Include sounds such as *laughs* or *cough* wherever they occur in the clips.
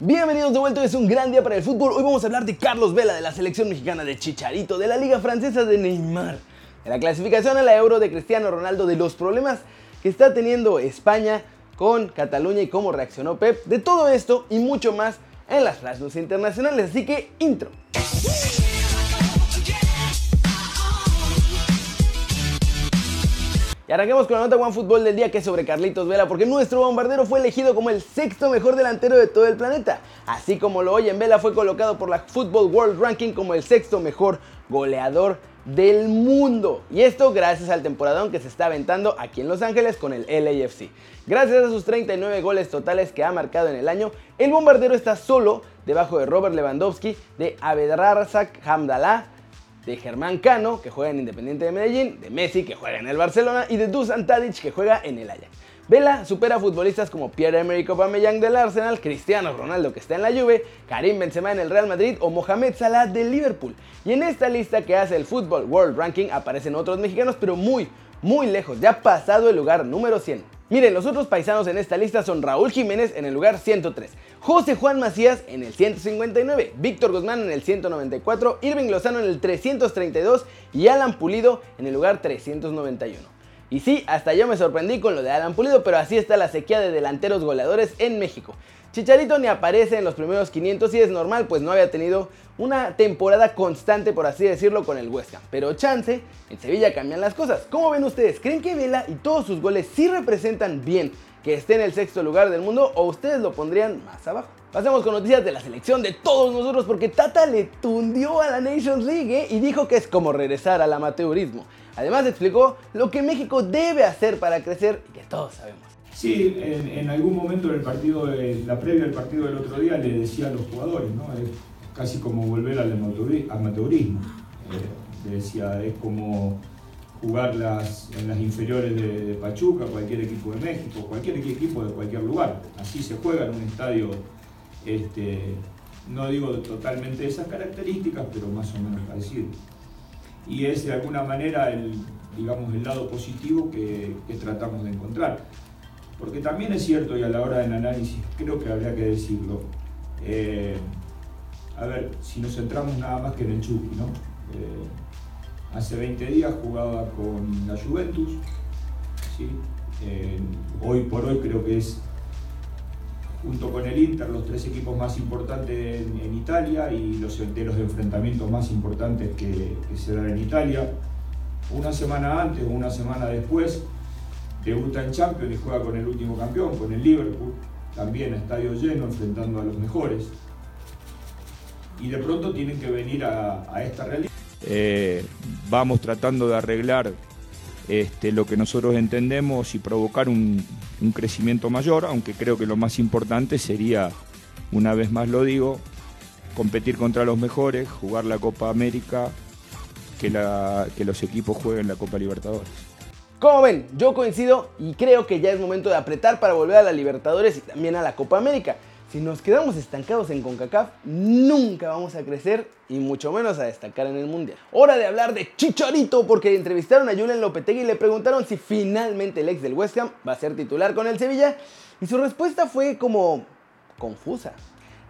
Bienvenidos de vuelta, es un gran día para el fútbol. Hoy vamos a hablar de Carlos Vela, de la selección mexicana de Chicharito, de la liga francesa de Neymar, de la clasificación a la Euro de Cristiano Ronaldo, de los problemas que está teniendo España con Cataluña y cómo reaccionó Pep, de todo esto y mucho más en las flash internacionales. Así que, intro. Arranquemos con la nota One Fútbol del día que es sobre Carlitos Vela, porque nuestro bombardero fue elegido como el sexto mejor delantero de todo el planeta. Así como lo oyen, Vela fue colocado por la Football World Ranking como el sexto mejor goleador del mundo. Y esto gracias al temporadón que se está aventando aquí en Los Ángeles con el LAFC. Gracias a sus 39 goles totales que ha marcado en el año, el bombardero está solo debajo de Robert Lewandowski, de Abedrazak Hamdallah, de Germán Cano, que juega en Independiente de Medellín, de Messi, que juega en el Barcelona, y de Dusan Tadic, que juega en el Ajax. Vela supera futbolistas como Pierre-Emerick Aubameyang del Arsenal, Cristiano Ronaldo que está en la Juve, Karim Benzema en el Real Madrid o Mohamed Salah del Liverpool. Y en esta lista que hace el Football World Ranking aparecen otros mexicanos, pero muy, muy lejos, ya pasado el lugar número 100. Miren, los otros paisanos en esta lista son Raúl Jiménez en el lugar 103, José Juan Macías en el 159, Víctor Guzmán en el 194, Irving Lozano en el 332 y Alan Pulido en el lugar 391. Y sí, hasta yo me sorprendí con lo de Alan Pulido, pero así está la sequía de delanteros goleadores en México. Chicharito ni aparece en los primeros 500 y es normal, pues no había tenido una temporada constante, por así decirlo, con el Ham. Pero chance, en Sevilla cambian las cosas. ¿Cómo ven ustedes? ¿Creen que Vela y todos sus goles sí representan bien que esté en el sexto lugar del mundo o ustedes lo pondrían más abajo? Pasemos con noticias de la selección de todos nosotros porque Tata le tundió a la Nations League ¿eh? y dijo que es como regresar al amateurismo. Además explicó lo que México debe hacer para crecer y que todos sabemos. Sí, en, algún momento del partido, la previa del partido del otro día le decía a los jugadores, ¿no? Es casi como volver al amateurismo. Eh, le decía, es como jugar en las inferiores de, Pachuca, cualquier equipo de México, cualquier equipo de cualquier lugar. Así se juega en un estadio, este, no digo totalmente esas características, pero más o menos parecido y es de alguna manera el, digamos, el lado positivo que, tratamos de encontrar. Porque también es cierto, y a la hora del análisis creo que habría que decirlo, eh, a ver, si nos centramos nada más que en el Chucky, ¿no? Eh, hace 20 días jugaba con la Juventus, ¿sí? Hoy por hoy creo que es junto con el Inter, los tres equipos más importantes en, Italia y los, de enfrentamientos más importantes que, se dan en Italia. Una semana antes o una semana después, debuta en Champions y juega con el último campeón, con el Liverpool, también a estadio lleno, enfrentando a los mejores. Y de pronto tienen que venir a, esta realidad. Eh, vamos tratando de arreglar este, lo que nosotros entendemos y provocar un, crecimiento mayor, aunque creo que lo más importante sería, una vez más lo digo, competir contra los mejores, jugar la Copa América, que, que los equipos jueguen la Copa Libertadores. Como ven, yo coincido y creo que ya es momento de apretar para volver a la Libertadores y también a la Copa América. Si nos quedamos estancados en CONCACAF, nunca vamos a crecer y mucho menos a destacar en el Mundial. Hora de hablar de Chicharito porque entrevistaron a Julen Lopetegui y le preguntaron si finalmente el ex del West Ham va a ser titular con el Sevilla y su respuesta fue como confusa.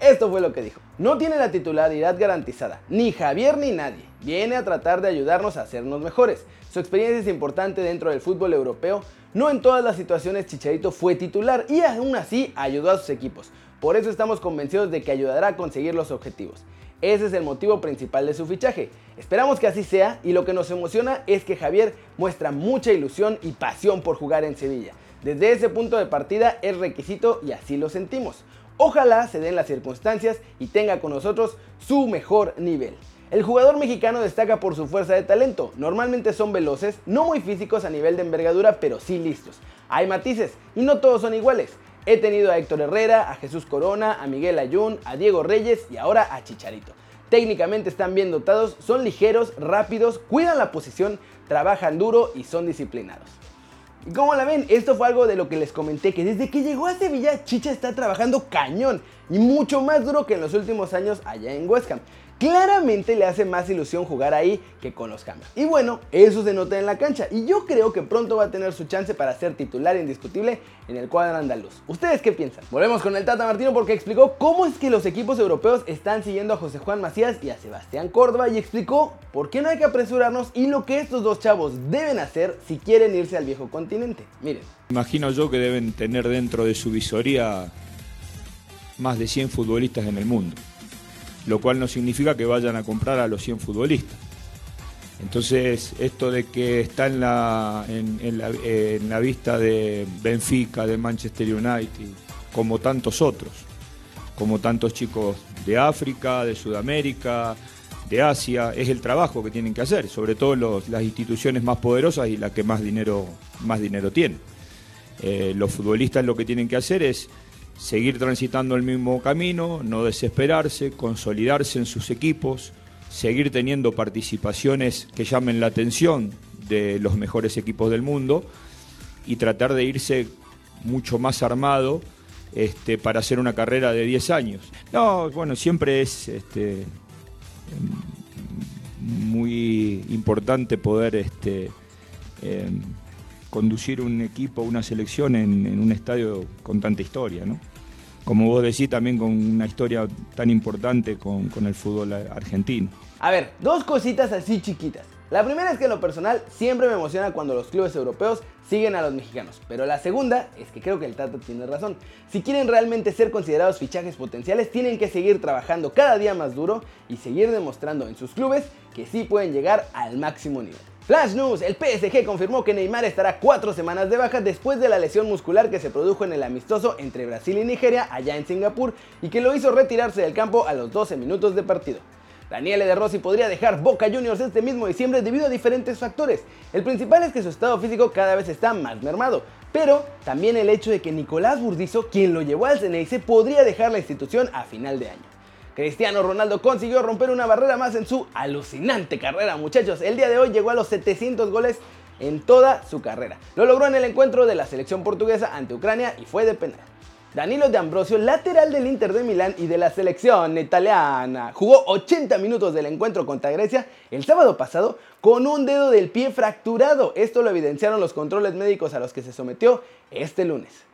Esto fue lo que dijo. No tiene la titularidad garantizada, ni Javier ni nadie. Viene a tratar de ayudarnos a hacernos mejores. Su experiencia es importante dentro del fútbol europeo. No en todas las situaciones Chicharito fue titular y aún así ayudó a sus equipos. Por eso estamos convencidos de que ayudará a conseguir los objetivos. Ese es el motivo principal de su fichaje. Esperamos que así sea y lo que nos emociona es que Javier muestra mucha ilusión y pasión por jugar en Sevilla. Desde ese punto de partida es requisito y así lo sentimos. Ojalá se den las circunstancias y tenga con nosotros su mejor nivel. El jugador mexicano destaca por su fuerza de talento. Normalmente son veloces, no muy físicos a nivel de envergadura, pero sí listos. Hay matices y no todos son iguales. He tenido a Héctor Herrera, a Jesús Corona, a Miguel Ayun, a Diego Reyes y ahora a Chicharito. Técnicamente están bien dotados, son ligeros, rápidos, cuidan la posición, trabajan duro y son disciplinados. Y como la ven, esto fue algo de lo que les comenté, que desde que llegó a Sevilla, Chicha está trabajando cañón. Y mucho más duro que en los últimos años allá en West Ham. Claramente le hace más ilusión jugar ahí que con los cambios. Y bueno, eso se nota en la cancha. Y yo creo que pronto va a tener su chance para ser titular indiscutible en el cuadro andaluz. ¿Ustedes qué piensan? Volvemos con el Tata Martino porque explicó cómo es que los equipos europeos están siguiendo a José Juan Macías y a Sebastián Córdoba y explicó por qué no hay que apresurarnos y lo que estos dos chavos deben hacer si quieren irse al viejo continente. Miren. Imagino yo que deben tener dentro de su visoría más de 100 futbolistas en el mundo lo cual no significa que vayan a comprar a los 100 futbolistas. Entonces, esto de que está en la, en, la, vista de Benfica, de Manchester United, como tantos otros, como tantos chicos de África, de Sudamérica, de Asia, es el trabajo que tienen que hacer, sobre todo las instituciones más poderosas y las que más dinero, más dinero tienen. Eh, los futbolistas lo que tienen que hacer es seguir transitando el mismo camino, no desesperarse, consolidarse en sus equipos, seguir teniendo participaciones que llamen la atención de los mejores equipos del mundo y tratar de irse mucho más armado este, para hacer una carrera de 10 años. No, bueno, siempre es este, muy importante poder este, em, conducir un equipo, una selección en, un estadio con tanta historia, ¿no? Como vos decís, también con una historia tan importante con, el fútbol argentino. A ver, dos cositas así chiquitas. La primera es que en lo personal siempre me emociona cuando los clubes europeos siguen a los mexicanos, pero la segunda es que creo que el Tata tiene razón. Si quieren realmente ser considerados fichajes potenciales, tienen que seguir trabajando cada día más duro y seguir demostrando en sus clubes que sí pueden llegar al máximo nivel. Flash News, el PSG confirmó que Neymar estará cuatro semanas de baja después de la lesión muscular que se produjo en el amistoso entre Brasil y Nigeria allá en Singapur y que lo hizo retirarse del campo a los 12 minutos de partido. Daniele De Rossi podría dejar Boca Juniors este mismo diciembre debido a diferentes factores. El principal es que su estado físico cada vez está más mermado, pero también el hecho de que Nicolás Burdizo, quien lo llevó al Ceneice, podría dejar la institución a final de año. Cristiano Ronaldo consiguió romper una barrera más en su alucinante carrera, muchachos. El día de hoy llegó a los 700 goles en toda su carrera. Lo logró en el encuentro de la selección portuguesa ante Ucrania y fue de penal. Danilo de Ambrosio, lateral del Inter de Milán y de la selección italiana, jugó 80 minutos del encuentro contra Grecia el sábado pasado con un dedo del pie fracturado. Esto lo evidenciaron los controles médicos a los que se sometió este lunes.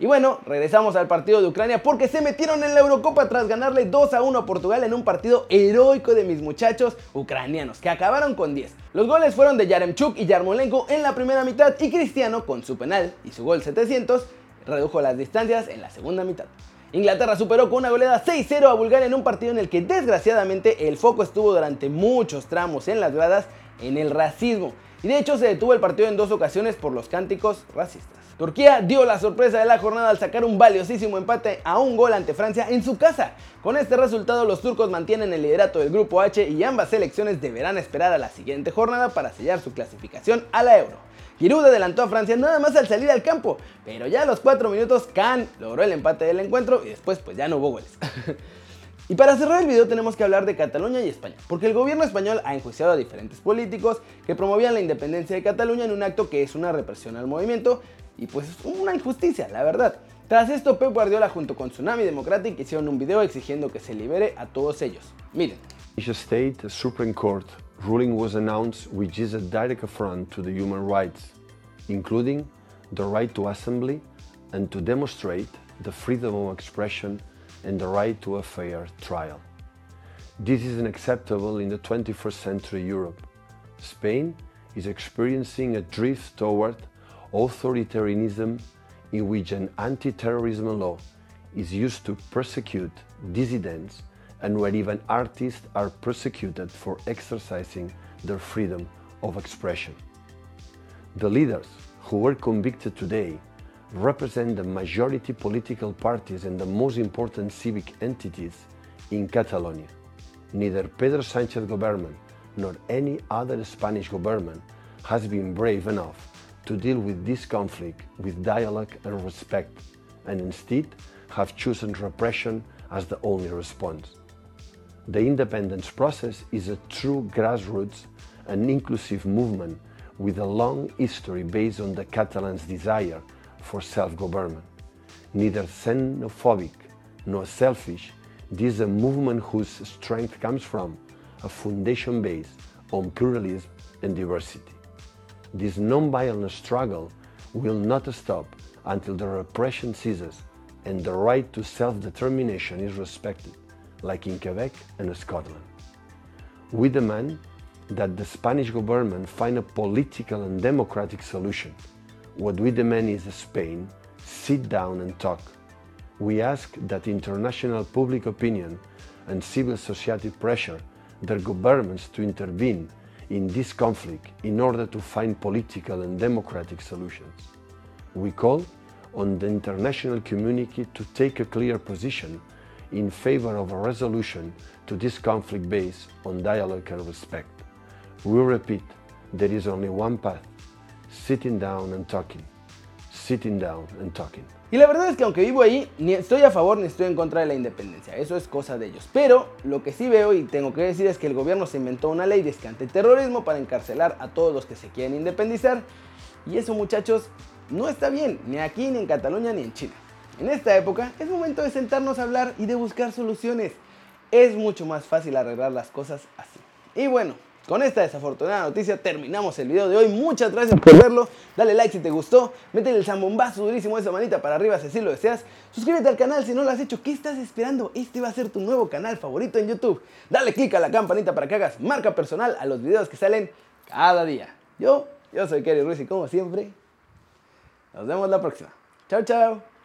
Y bueno, regresamos al partido de Ucrania porque se metieron en la Eurocopa tras ganarle 2 a 1 a Portugal en un partido heroico de mis muchachos ucranianos que acabaron con 10. Los goles fueron de Yaremchuk y Yarmolenko en la primera mitad y Cristiano con su penal y su gol 700 redujo las distancias en la segunda mitad. Inglaterra superó con una goleada 6-0 a Bulgaria en un partido en el que desgraciadamente el foco estuvo durante muchos tramos en las gradas en el racismo y de hecho se detuvo el partido en dos ocasiones por los cánticos racistas. Turquía dio la sorpresa de la jornada al sacar un valiosísimo empate a un gol ante Francia en su casa. Con este resultado los turcos mantienen el liderato del grupo H y ambas selecciones deberán esperar a la siguiente jornada para sellar su clasificación a la Euro. Giroud adelantó a Francia nada más al salir al campo, pero ya a los 4 minutos Kahn logró el empate del encuentro y después pues ya no hubo goles. *laughs* Y para cerrar el video tenemos que hablar de Cataluña y España, porque el gobierno español ha enjuiciado a diferentes políticos que promovían la independencia de Cataluña en un acto que es una represión al movimiento y pues es una injusticia, la verdad. Tras esto, Pep Guardiola junto con Tsunami Democratic hicieron un video exigiendo que se libere a todos ellos. Miren. State Supreme Court ruling was announced which is a direct affront to the human rights, including the right to assembly and to demonstrate the freedom of expression and the right to a fair trial. This is unacceptable in the 21st century Europe. Spain is experiencing a drift toward authoritarianism in which an anti-terrorism law is used to persecute dissidents and where even artists are persecuted for exercising their freedom of expression. The leaders who were convicted today represent the majority political parties and the most important civic entities in Catalonia. Neither Pedro Sánchez government nor any other Spanish government has been brave enough to deal with this conflict with dialogue and respect, and instead have chosen repression as the only response. The independence process is a true grassroots and inclusive movement with a long history based on the Catalans' desire for self-government. Neither xenophobic nor selfish, this is a movement whose strength comes from a foundation based on pluralism and diversity. This non-violent struggle will not stop until the repression ceases and the right to self-determination is respected, like in Quebec and Scotland. We demand that the Spanish government find a political and democratic solution. What we demand is Spain sit down and talk. We ask that international public opinion and civil society pressure their governments to intervene in this conflict in order to find political and democratic solutions. We call on the international community to take a clear position in favor of a resolution to this conflict based on dialogue and respect. We repeat, there is only one path, sitting down and talking, sitting down and talking. Y la verdad es que aunque vivo ahí, ni estoy a favor ni estoy en contra de la independencia, eso es cosa de ellos. Pero lo que sí veo y tengo que decir es que el gobierno se inventó una ley de terrorismo para encarcelar a todos los que se quieren independizar. Y eso muchachos no está bien, ni aquí, ni en Cataluña, ni en Chile. En esta época es momento de sentarnos a hablar y de buscar soluciones. Es mucho más fácil arreglar las cosas así. Y bueno, con esta desafortunada noticia terminamos el video de hoy. Muchas gracias por verlo. Dale like si te gustó. Métele el zambombazo durísimo esa manita para arriba si así lo deseas. Suscríbete al canal si no lo has hecho. ¿Qué estás esperando? Este va a ser tu nuevo canal favorito en YouTube. Dale click a la campanita para que hagas marca personal a los videos que salen cada día. Yo, yo soy Kerry Ruiz y como siempre, nos vemos la próxima. Chao, chao.